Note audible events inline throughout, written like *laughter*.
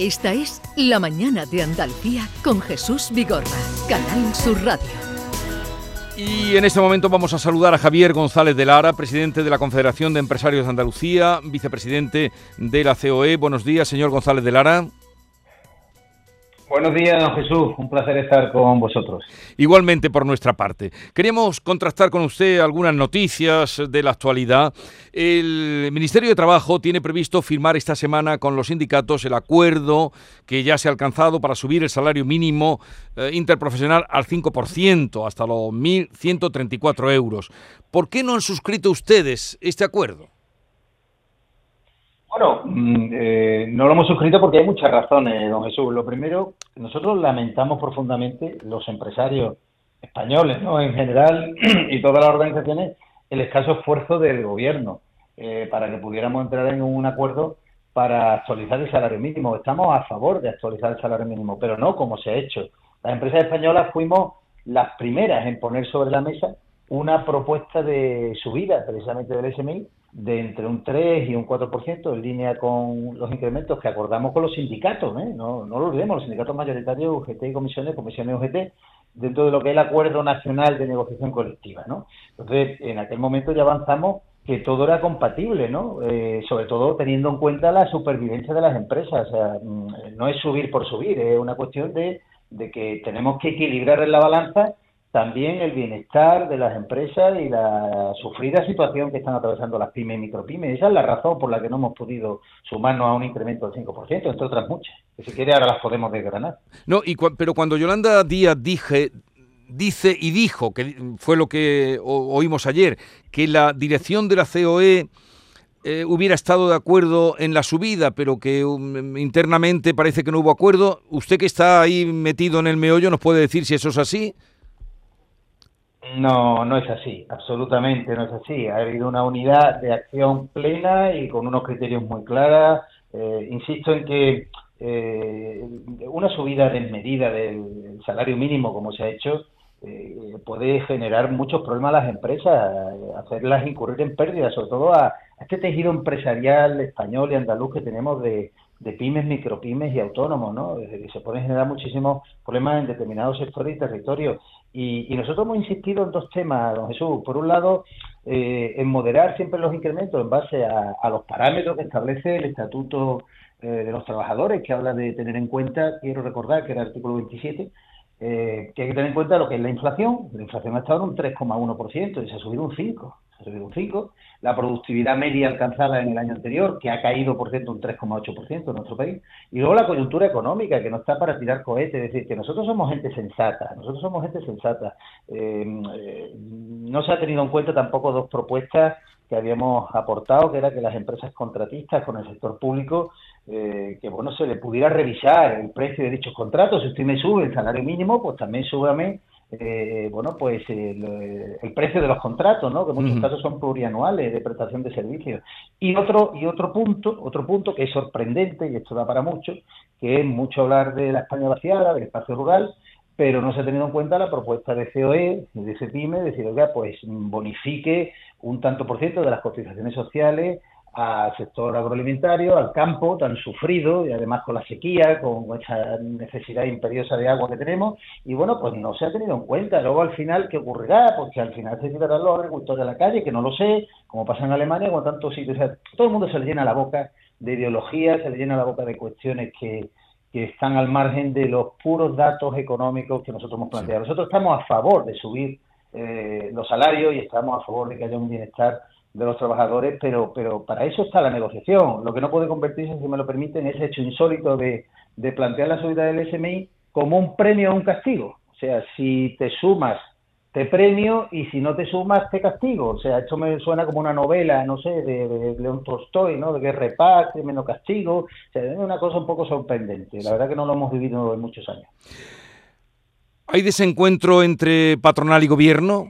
Esta es La Mañana de Andalucía con Jesús Vigorra, Canal Sur Radio. Y en este momento vamos a saludar a Javier González de Lara, presidente de la Confederación de Empresarios de Andalucía, vicepresidente de la COE. Buenos días, señor González de Lara. Buenos días, don Jesús. Un placer estar con vosotros. Igualmente por nuestra parte. Queríamos contrastar con usted algunas noticias de la actualidad. El Ministerio de Trabajo tiene previsto firmar esta semana con los sindicatos el acuerdo que ya se ha alcanzado para subir el salario mínimo eh, interprofesional al 5%, hasta los 1.134 euros. ¿Por qué no han suscrito ustedes este acuerdo? Bueno, mm, eh, no lo hemos suscrito porque hay muchas razones, don Jesús. Lo primero, nosotros lamentamos profundamente los empresarios españoles, ¿no? En general *clears throat* y todas las organizaciones, el escaso esfuerzo del gobierno eh, para que pudiéramos entrar en un acuerdo para actualizar el salario mínimo. Estamos a favor de actualizar el salario mínimo, pero no como se ha hecho. Las empresas españolas fuimos las primeras en poner sobre la mesa una propuesta de subida precisamente del SMI de entre un 3 y un 4% en línea con los incrementos que acordamos con los sindicatos, ¿eh? no, no lo olvidemos, los sindicatos mayoritarios UGT y comisiones, comisiones UGT, dentro de lo que es el Acuerdo Nacional de Negociación Colectiva. ¿no? Entonces, en aquel momento ya avanzamos que todo era compatible, ¿no? Eh, sobre todo teniendo en cuenta la supervivencia de las empresas. O sea, mm, no es subir por subir, es una cuestión de, de que tenemos que equilibrar en la balanza también el bienestar de las empresas y la sufrida situación que están atravesando las pymes y micropymes. Esa es la razón por la que no hemos podido sumarnos a un incremento del 5%, entre otras muchas, que si quiere ahora las podemos desgranar. No, y pero cuando Yolanda Díaz dije, dice y dijo, que fue lo que oímos ayer, que la dirección de la COE... Eh, hubiera estado de acuerdo en la subida, pero que um, internamente parece que no hubo acuerdo. Usted que está ahí metido en el meollo, ¿nos puede decir si eso es así? No, no es así, absolutamente no es así. Ha habido una unidad de acción plena y con unos criterios muy claros. Eh, insisto en que eh, una subida desmedida del salario mínimo, como se ha hecho, eh, puede generar muchos problemas a las empresas, hacerlas incurrir en pérdidas, sobre todo a, a este tejido empresarial español y andaluz que tenemos de, de pymes, micropymes y autónomos, ¿no? Desde que se pueden generar muchísimos problemas en determinados sectores y territorios. Y, nosotros hemos insistido en dos temas, don Jesús. Por un lado, eh, en moderar siempre los incrementos en base a, los parámetros que establece el Estatuto eh, de los Trabajadores, que habla de tener en cuenta, quiero recordar que era el artículo 27, eh, que hay que tener en cuenta lo que es la inflación. La inflación ha estado en un 3,1% y se ha subido un 5%. Se ha subido un 5%. La productividad media alcanzada en el año anterior, que ha caído, por cierto, un 3,8% en nuestro país. Y luego la coyuntura económica, que no está para tirar cohetes. Es decir, que nosotros somos gente sensata. Nosotros somos gente sensata. Eh, eh, no se ha tenido en cuenta tampoco dos propuestas que habíamos aportado, que era que las empresas contratistas con el sector público, eh, que bueno, se le pudiera revisar el precio de dichos contratos. Si usted me sube el salario mínimo, pues también súbame eh, bueno, pues el, precio de los contratos, ¿no? Que en muchos casos son plurianuales de prestación de servicios. Y otro y otro punto, otro punto que es sorprendente y esto da para mucho, que es mucho hablar de la España vaciada, del espacio rural, pero no se ha tenido en cuenta la propuesta de COE, de CEPIME, decir, oiga, pues bonifique un tanto por ciento de las cotizaciones sociales al sector agroalimentario, al campo tan sufrido y además con la sequía, con esa necesidad imperiosa de agua que tenemos y bueno, pues no se ha tenido en cuenta. Luego al final, ¿qué ocurrirá? Porque al final se tirarán los agricultores a la calle, que no lo sé, como pasa en Alemania, con tantos sitios. todo el mundo se le llena la boca de ideología, se le llena la boca de cuestiones que, que están al margen de los puros datos económicos que nosotros hemos planteado. Nosotros estamos a favor de subir eh, los salarios y estamos a favor de que haya un bienestar de los trabajadores, pero, pero para eso está la negociación. Lo que no puede convertirse, si me lo permiten, en ese hecho insólito de, de plantear la subida del SMI como un premio o un castigo. O sea, si te sumas, te premio y si no te sumas, te castigo. O sea, esto me suena como una novela, no sé, de, León Tolstoy, ¿no? De guerra paz, menos castigo. O sea, es una cosa un poco sorprendente. La verdad que no lo hemos vivido en muchos años. ¿Hay desencuentro entre patronal y gobierno?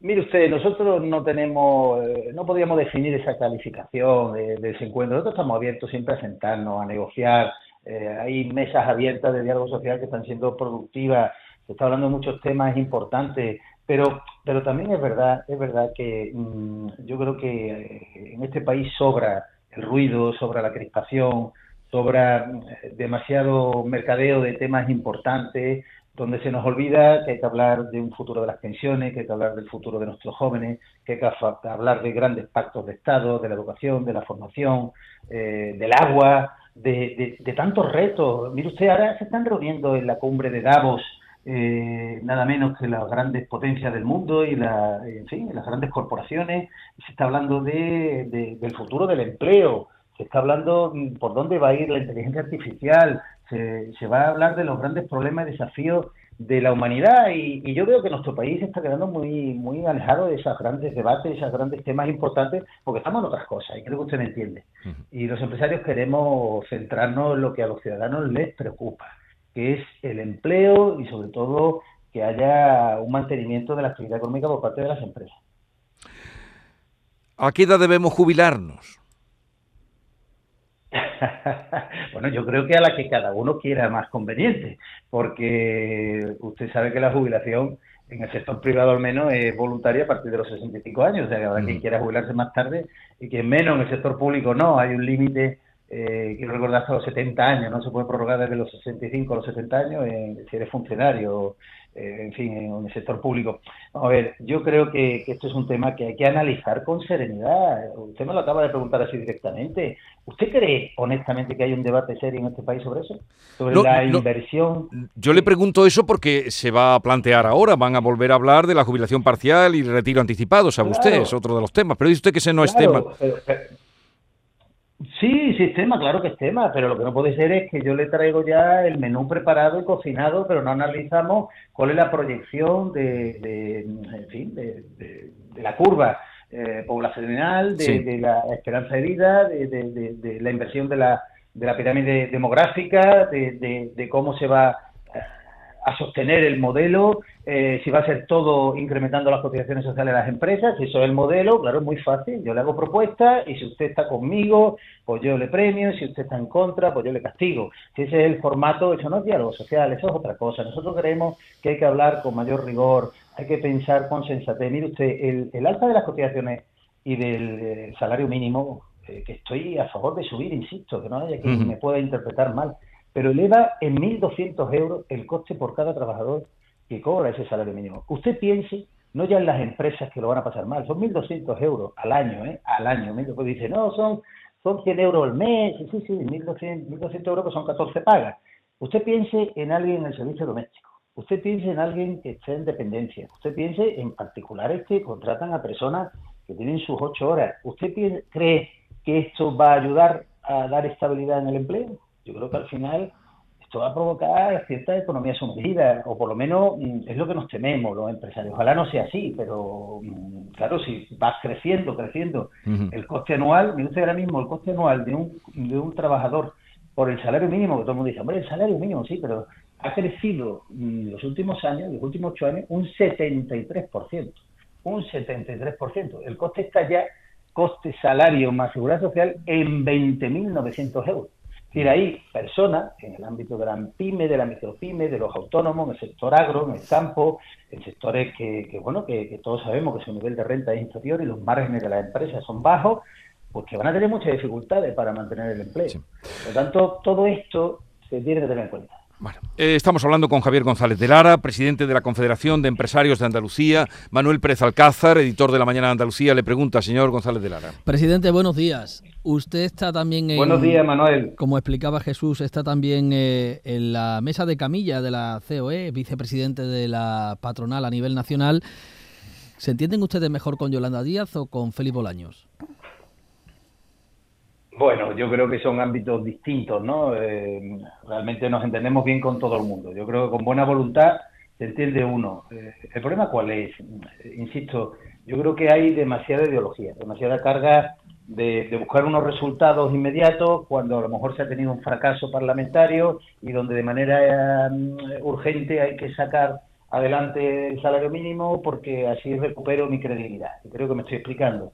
Mire usted, nosotros no tenemos, eh, no podríamos definir esa calificación de, ese encuentro. Nosotros estamos abiertos siempre a sentarnos, a negociar. Eh, hay mesas abiertas de diálogo social que están siendo productivas. Se está hablando de muchos temas importantes, pero, pero también es verdad, es verdad que mm, yo creo que eh, en este país sobra el ruido, sobra la crispación, sobra demasiado mercadeo de temas importantes, donde se nos olvida que hay que hablar de un futuro de las pensiones, que hay que hablar del futuro de nuestros jóvenes, que hay que hablar de grandes pactos de Estado, de la educación, de la formación, eh, del agua, de, tantos retos. Mire usted, ahora se están reuniendo en la cumbre de Davos eh, nada menos que las grandes potencias del mundo y la, en fin, las grandes corporaciones. Se está hablando de, del futuro del empleo, se está hablando mm, por dónde va a ir la inteligencia artificial, se, va a hablar de los grandes problemas y desafíos de la humanidad y, yo veo que nuestro país está quedando muy muy alejado de esos grandes debates, esos grandes temas importantes, porque estamos en otras cosas y creo que usted me entiende. Y los empresarios queremos centrarnos en lo que a los ciudadanos les preocupa, que es el empleo y sobre todo que haya un mantenimiento de la actividad económica por parte de las empresas. ¿A qué edad debemos jubilarnos? *laughs* bueno, yo creo que a la que cada uno quiera más conveniente, porque usted sabe que la jubilación en el sector privado al menos es voluntaria a partir de los 65 años, o sea que habrá quien mm. quiera jubilarse más tarde y quien menos en el sector público no, hay un límite, eh, quiero recordar, hasta los 70 años, no se puede prorrogar desde los 65 a los 70 años si eres funcionario. eh, en fin, en el sector público. a ver, yo creo que, esto es un tema que hay que analizar con serenidad. Usted me lo acaba de preguntar así directamente. ¿Usted cree honestamente que hay un debate serio en este país sobre eso? Sobre la inversión. Yo le pregunto eso porque se va a plantear ahora. Van a volver a hablar de la jubilación parcial y el retiro anticipado, sabe usted, es otro de los temas. Pero dice usted que ese no es tema. Sí, sí es tema, claro que es tema, pero lo que no puede ser es que yo le traigo ya el menú preparado y cocinado, pero no analizamos cuál es la proyección de, en fin, de, la curva eh, poblacional, de, la esperanza de vida, de, la inversión de la, de la pirámide demográfica, de, cómo se va a sostener el modelo, eh, si va a ser todo incrementando las cotizaciones sociales de las empresas, si eso es el modelo, claro, es muy fácil, yo le hago propuestas y si usted está conmigo, pues yo le premio, si usted está en contra, pues yo le castigo. Si ese es el formato, eso no es diálogo social, eso es otra cosa. Nosotros creemos que hay que hablar con mayor rigor, hay que pensar con sensatez. Mire usted, el, alza de las cotizaciones y del eh, salario mínimo, eh, que estoy a favor de subir, insisto, que no haya quien me pueda interpretar mal, pero eleva en 1.200 euros el coste por cada trabajador que cobra ese salario mínimo. Usted piense, no ya en las empresas que lo van a pasar mal, son 1.200 euros al año, ¿eh? Al año. Pues dice, no, son, son 100 euros al mes, sí, sí, 1.200, euros que son 14 pagas. Usted piense en alguien en el servicio doméstico. Usted piense en alguien que esté en dependencia. Usted piense en particulares que contratan a personas que tienen sus ocho horas. ¿Usted cree que esto va a ayudar a dar estabilidad en el empleo? Yo creo que al final esto va a provocar cierta economía sumergida, o por lo menos mm, es lo que nos tememos los empresarios. Ojalá no sea así, pero mm, claro, si va creciendo, creciendo el coste anual, mire usted ahora mismo el coste anual de un, de un trabajador por el salario mínimo, que todo el mundo dice, hombre, el salario mínimo sí, pero ha crecido en mm, los últimos años, los últimos ocho años, un 73%. Un 73%. El coste está ya, coste salario más seguridad social, en 20.900 euros. Es decir, hay personas en el ámbito de la pyme, de la micropyme, de los autónomos, en el sector agro, en el campo, en sectores que, bueno, que, todos sabemos que su nivel de renta es inferior y los márgenes de las empresas son bajos, pues que van a tener muchas dificultades para mantener el empleo. Por lo tanto, todo esto se tiene que tener en cuenta. Bueno, eh, estamos hablando con Javier González de Lara, presidente de la Confederación de Empresarios de Andalucía. Manuel Pérez Alcázar, editor de La Mañana de Andalucía, le pregunta, señor González de Lara. Presidente, buenos días. Usted está también en... Buenos días, Manuel. Como explicaba Jesús, está también eh, en la mesa de camilla de la COE, vicepresidente de la patronal a nivel nacional. ¿Se entienden ustedes mejor con Yolanda Díaz o con Felipe Bolaños? Bueno, yo creo que son ámbitos distintos, ¿no? Eh, realmente nos entendemos bien con todo el mundo. Yo creo que con buena voluntad se entiende uno. Eh, ¿El problema cuál es? Insisto, yo creo que hay demasiada ideología, demasiada carga de, buscar unos resultados inmediatos cuando a lo mejor se ha tenido un fracaso parlamentario y donde de manera mm, urgente hay que sacar adelante el salario mínimo porque así recupero mi credibilidad. Y creo que me estoy explicando.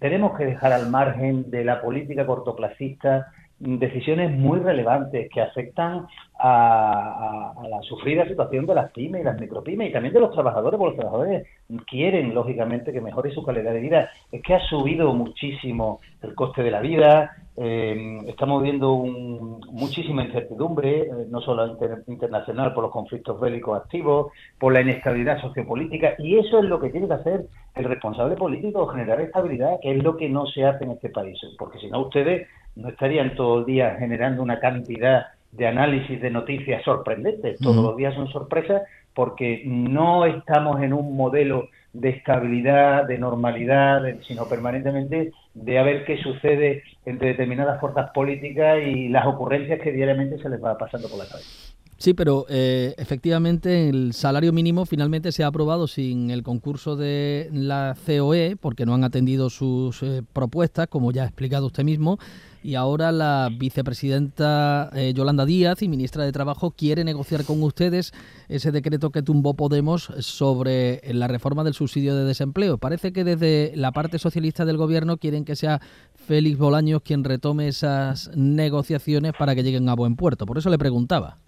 tenemos que dejar al margen de la política cortoplacista decisiones muy relevantes que afectan a, la sufrida situación de las pymes y las micropymes y también de los trabajadores, porque los trabajadores quieren, lógicamente, que mejore su calidad de vida. Es que ha subido muchísimo el coste de la vida, eh, estamos viendo muchísima incertidumbre, eh, no solo internacional, por los conflictos bélicos activos, por la inestabilidad sociopolítica, y eso es lo que tiene que hacer el responsable político, generar estabilidad, que es lo que no se hace en este país, porque si no ustedes no estarían todo el día generando una cantidad de análisis de noticias sorprendentes. Todos los días son sorpresas porque no estamos en un modelo de estabilidad, de normalidad, sino permanentemente de a ver qué sucede entre determinadas fuerzas políticas y las ocurrencias que diariamente se les va pasando por la cabeza. Sí, pero eh, efectivamente el salario mínimo finalmente se ha aprobado sin el concurso de la COE, porque no han atendido sus eh, propuestas, como ya ha explicado usted mismo, y ahora la vicepresidenta eh, Yolanda Díaz y ministra de Trabajo quiere negociar con ustedes ese decreto que tumbó Podemos sobre la reforma del subsidio de desempleo. Parece que desde la parte socialista del gobierno quieren que sea Félix Bolaños quien retome esas negociaciones para que lleguen a buen puerto. Por eso le preguntaba.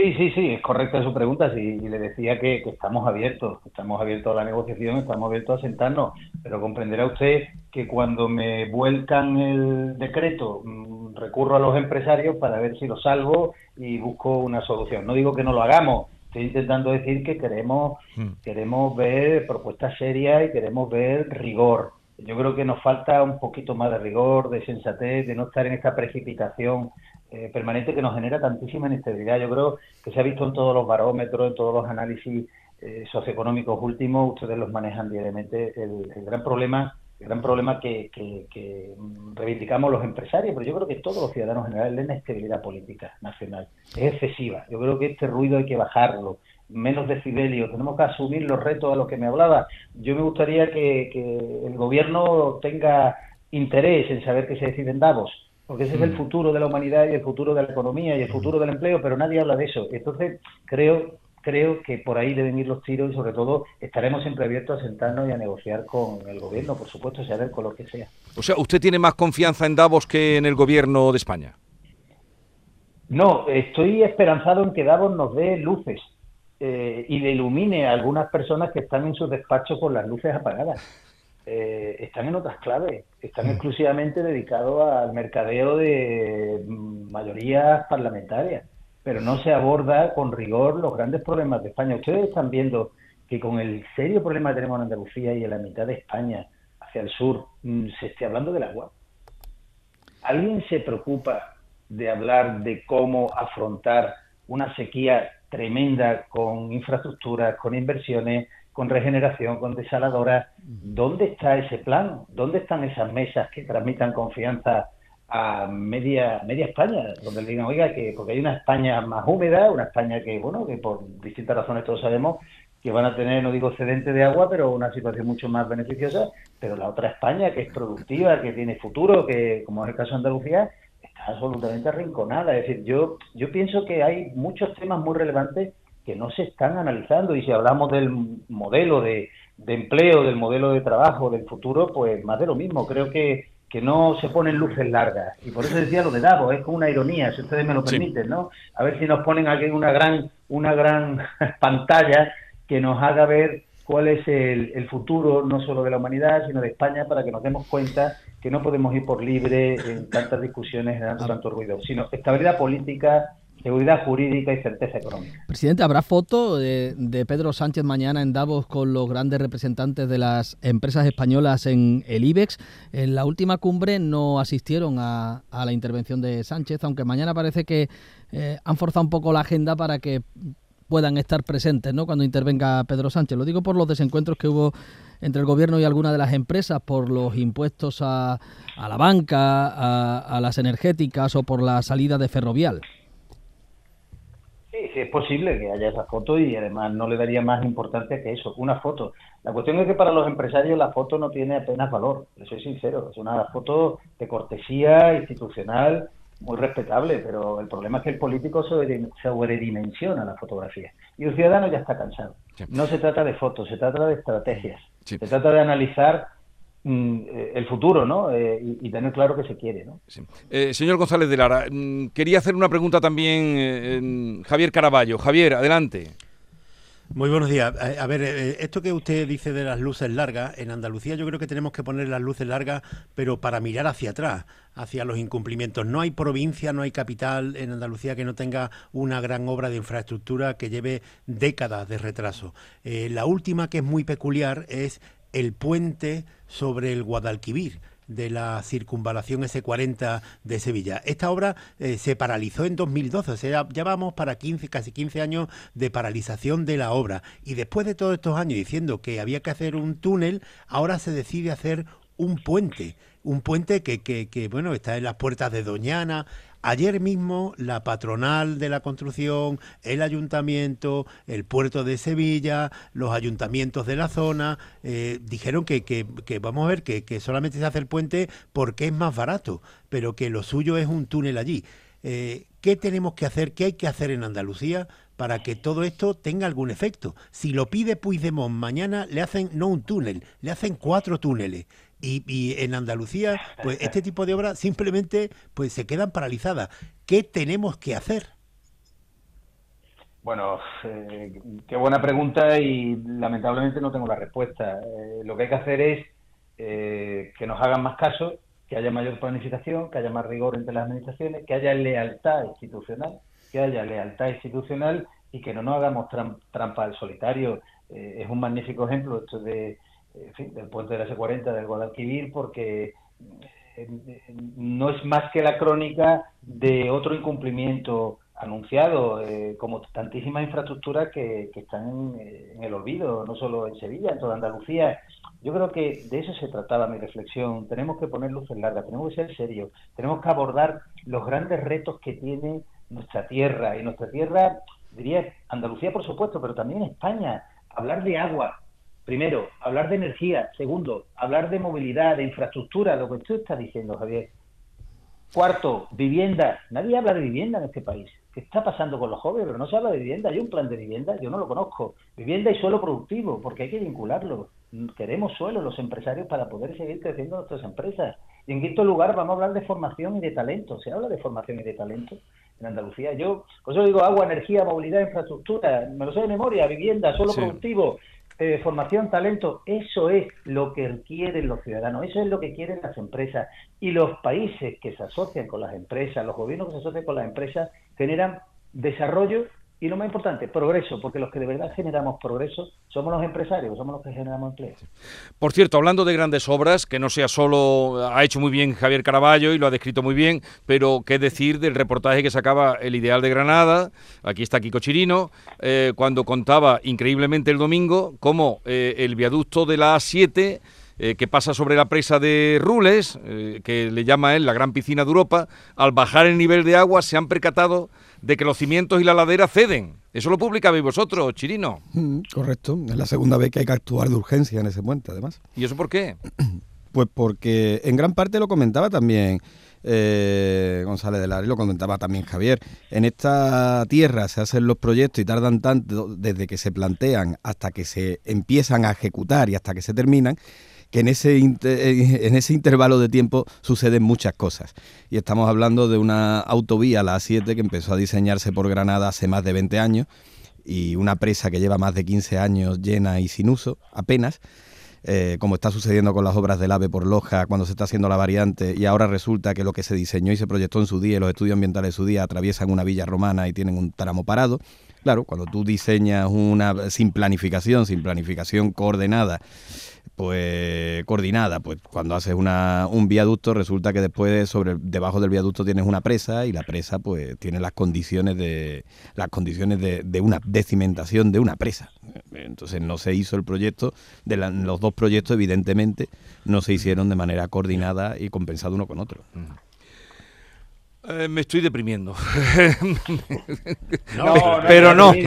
Sí, sí, sí, es correcta su pregunta. Sí, y le decía que, estamos abiertos, estamos abiertos a la negociación, estamos abiertos a sentarnos, pero comprenderá usted que cuando me vuelcan el decreto, mm, recurro a los empresarios para ver si lo salvo y busco una solución. No digo que no lo hagamos, estoy intentando decir que queremos, hmm. queremos ver propuestas serias y queremos ver rigor. Yo creo que nos falta un poquito más de rigor, de sensatez, de no estar en esta precipitación eh, permanente que nos genera tantísima inestabilidad. Yo creo que se ha visto en todos los barómetros, en todos los análisis eh, socioeconómicos últimos, ustedes los manejan diariamente, el, gran problema el gran problema que, que, reivindicamos los empresarios, pero yo creo que todos los ciudadanos en general la inestabilidad política nacional. Es excesiva. Yo creo que este ruido hay que bajarlo, menos decibelios, tenemos que asumir los retos a los que me hablaba. Yo me gustaría que, que el gobierno tenga interés en saber qué se decide en Davos porque ese es el mm. futuro de la humanidad y el futuro de la economía y el futuro del empleo, pero nadie habla de eso. Entonces, creo creo que por ahí deben ir los tiros y sobre todo estaremos siempre abiertos a sentarnos y a negociar con el gobierno, por supuesto, sea del color que sea. O sea, ¿usted tiene más confianza en Davos que en el gobierno de España? No, estoy esperanzado en que Davos nos dé luces eh, y le ilumine a algunas personas que están en sus despachos con las luces apagadas. Eh, están en otras claves, están mm. exclusivamente dedicados al mercadeo de mayorías parlamentarias, pero no se aborda con rigor los grandes problemas de España. Ustedes están viendo que con el serio problema que tenemos en Andalucía y en la mitad de España, hacia el sur, mm, se esté hablando del agua. ¿Alguien se preocupa de hablar de cómo afrontar una sequía tremenda con infraestructuras, con inversiones, con regeneración, con desaladoras. ¿Dónde está ese plan? ¿Dónde están esas mesas que transmitan confianza a media media España? Donde le digan, oiga, que porque hay una España más húmeda, una España que, bueno, que por distintas razones todos sabemos que van a tener, no digo excedente de agua, pero una situación mucho más beneficiosa, pero la otra España que es productiva, que tiene futuro, que como es el caso de Andalucía, está absolutamente arrinconada. Es decir, yo, yo pienso que hay muchos temas muy relevantes que no se están analizando y si hablamos del modelo de, empleo, del modelo de trabajo, del futuro, pues más de lo mismo. Creo que, que no se ponen luces largas. Y por eso decía lo de Davos, es como una ironía, si ustedes me lo permiten, ¿no? A ver si nos ponen aquí una gran, una gran *laughs* pantalla que nos haga ver cuál es el, el, futuro no solo de la humanidad, sino de España, para que nos demos cuenta que no podemos ir por libre en tantas discusiones, generando tanto ruido, sino estabilidad política, seguridad jurídica y certeza económica. Presidente, ¿habrá foto de, Pedro Sánchez mañana en Davos con los grandes representantes de las empresas españolas en el IBEX? En la última cumbre no asistieron a, la intervención de Sánchez, aunque mañana parece que eh, han forzado un poco la agenda para que puedan estar presentes ¿no? cuando intervenga Pedro Sánchez. Lo digo por los desencuentros que hubo entre el gobierno y algunas de las empresas por los impuestos a, la banca, a, a las energéticas o por la salida de Ferrovial. Sí, es posible que haya esa foto y además no le daría más importancia que eso, una foto. La cuestión es que para los empresarios la foto no tiene apenas valor, les soy sincero, es una foto de cortesía institucional muy respetable, pero el problema es que el político sobredimensiona la fotografía y el ciudadano ya está cansado. No se trata de fotos, se trata de estrategias, se trata de analizar el futuro, ¿no? Eh, y, tener claro que se quiere, ¿no? señor González de Lara, mm, quería hacer una pregunta también Javier Caraballo. Javier, adelante. Muy buenos días. A ver, esto que usted dice de las luces largas, en Andalucía yo creo que tenemos que poner las luces largas, pero para mirar hacia atrás, hacia los incumplimientos. No hay provincia, no hay capital en Andalucía que no tenga una gran obra de infraestructura que lleve décadas de retraso. la última que es muy peculiar es el puente sobre el Guadalquivir de la circunvalación S40 de Sevilla. Esta obra eh, se paralizó en 2012, o sea, ya vamos para 15, casi 15 años de paralización de la obra. Y después de todos estos años diciendo que había que hacer un túnel, ahora se decide hacer un puente. Un puente que, que, que bueno, está en las puertas de Doñana, Ayer mismo la patronal de la construcción, el ayuntamiento, el puerto de Sevilla, los ayuntamientos de la zona, eh, dijeron que, que, vamos a ver que, que, solamente se hace el puente porque es más barato, pero que lo suyo es un túnel allí. Eh, ¿Qué tenemos que hacer? ¿Qué hay que hacer en Andalucía para que todo esto tenga algún efecto? Si lo pide Puigdemont mañana, le hacen no un túnel, le hacen cuatro túneles. Y, en Andalucía, pues *laughs* este tipo de obras simplemente pues se quedan paralizadas. ¿Qué tenemos que hacer? Bueno, eh, qué buena pregunta y lamentablemente no tengo la respuesta. Eh, lo que hay que hacer es eh, que nos hagan más caso, que haya mayor planificación, que haya más rigor entre las administraciones, que haya lealtad institucional, que haya lealtad institucional y que no nos hagamos trampa al solitario. es un magnífico ejemplo esto de del puente de la S40 del Guadalquivir, porque eh, no es más que la crónica de otro incumplimiento anunciado, eh, como tantísimas infraestructuras que, están eh, en, el olvido, no solo en Sevilla, en toda Andalucía. Yo creo que de eso se trataba mi reflexión. Tenemos que poner luces largas, tenemos que ser serios, tenemos que abordar los grandes retos que tiene nuestra tierra. Y nuestra tierra, diría Andalucía, por supuesto, pero también España. Hablar de agua, Primero, hablar de energía. Segundo, hablar de movilidad, de infraestructura, lo que tú estás diciendo, Javier. Cuarto, vivienda. Nadie habla de vivienda en este país. ¿Qué está pasando con los jóvenes? Pero no se habla de vivienda. Hay un plan de vivienda, yo no lo conozco. Vivienda y suelo productivo, porque hay que vincularlo. Queremos suelo los empresarios para poder seguir creciendo nuestras empresas. Y en quinto lugar, vamos a hablar de formación y de talento. Se habla de formación y de talento en Andalucía. Yo, por eso digo agua, energía, movilidad, infraestructura. Me lo sé de memoria, vivienda, suelo productivo, eh, formación, talento, eso es lo que quieren los ciudadanos, eso es lo que quieren las empresas. Y los países que se asocian con las empresas, los gobiernos que se asocian con las empresas, generan desarrollo y lo más importante, progreso, porque los que de verdad generamos progreso somos los empresarios, somos los que generamos empleo. Por cierto, hablando de grandes obras, que no sea solo, ha hecho muy bien Javier Caraballo y lo ha descrito muy bien, pero qué decir del reportaje que sacaba El Ideal de Granada, aquí está Kiko Chirino, eh, cuando contaba increíblemente el domingo cómo eh, el viaducto de la A7 eh, que pasa sobre la presa de Rules, que le llama él la gran piscina de Europa, al bajar el nivel de agua se han percatado de que los cimientos y la ladera ceden. Eso lo publicabais vosotros, Chirino. Mm, correcto. Es la segunda vez que hay que actuar de urgencia en ese puente, además. ¿Y eso por qué? *clears throat* Pues porque en gran parte lo comentaba también eh, González de Lara y lo comentaba también Javier. En esta tierra se hacen los proyectos y tardan tanto desde que se plantean hasta que se empiezan a ejecutar y hasta que se terminan que en ese, en ese intervalo de tiempo suceden muchas cosas. Y estamos hablando de una autovía, la A7, que empezó a diseñarse por Granada hace más de 20 años, y una presa que lleva más de 15 años llena y sin uso, apenas. Eh, como está sucediendo con las obras del AVE por Loja, cuando se está haciendo la variante, y ahora resulta que lo que se diseñó y se proyectó en su día, los estudios ambientales de su día, atraviesan una villa romana y tienen un tramo parado. Claro, cuando tú diseñas una sin planificación, sin planificación coordenada, pues coordinada, pues cuando haces una, un viaducto resulta que después sobre debajo del viaducto tienes una presa y la presa pues tiene las condiciones de las condiciones de, de una de cimentación de una presa. Entonces no se hizo el proyecto de los dos proyectos evidentemente no se hicieron de manera coordinada y compensado uno con otro. Eh, me estoy deprimiendo. No, *laughs* no, pero no, Es,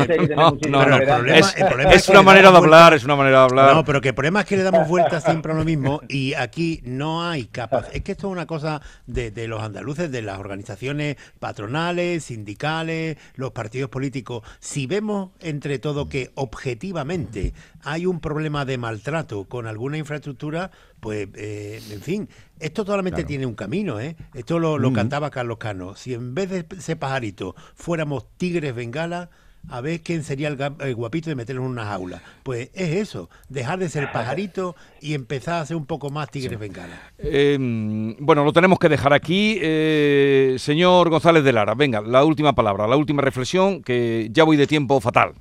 una manera de hablar, es una manera de hablar. No, pero que el problema es que le damos vueltas siempre a lo mismo y aquí no hay capacidad. Es que esto es una cosa de, de los andaluces, de las organizaciones patronales, sindicales, los partidos políticos. Si vemos entre todo que objetivamente hay un problema de maltrato con alguna infraestructura, pues, eh, en fin, esto solamente tiene un camino, ¿eh? Esto lo, lo cantaba Carlos Cano. Si en vez de ese pajarito fuéramos tigres bengala, a ver quién sería el, guapito de meterlo en una jaula. Pues es eso, dejar de ser pajarito y empezar a ser un poco más tigres bengala. Eh, bueno, lo tenemos que dejar aquí. Eh, señor González de Lara, venga, la última palabra, la última reflexión, que ya voy de tiempo fatal.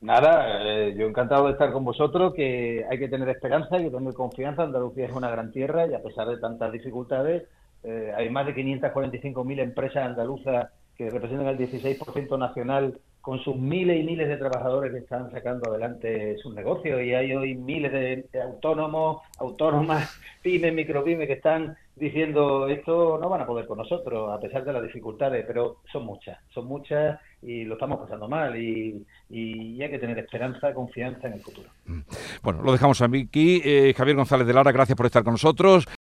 Nada, eh, yo encantado de estar con vosotros, que hay que tener esperanza, hay que tener confianza. Andalucía es una gran tierra y a pesar de tantas dificultades, eh, hay más de 545.000 empresas andaluzas que representan el 16% nacional con sus miles y miles de trabajadores que están sacando adelante sus negocios y hay hoy miles de, autónomos, autónomas, *laughs* pymes, micropymes que están diciendo esto no van a poder con nosotros a pesar de las dificultades, pero son muchas, son muchas y lo estamos pasando mal y, y hay que tener esperanza, confianza en el futuro. Bueno, lo dejamos aquí. Eh, Javier González de Lara, gracias por estar con nosotros.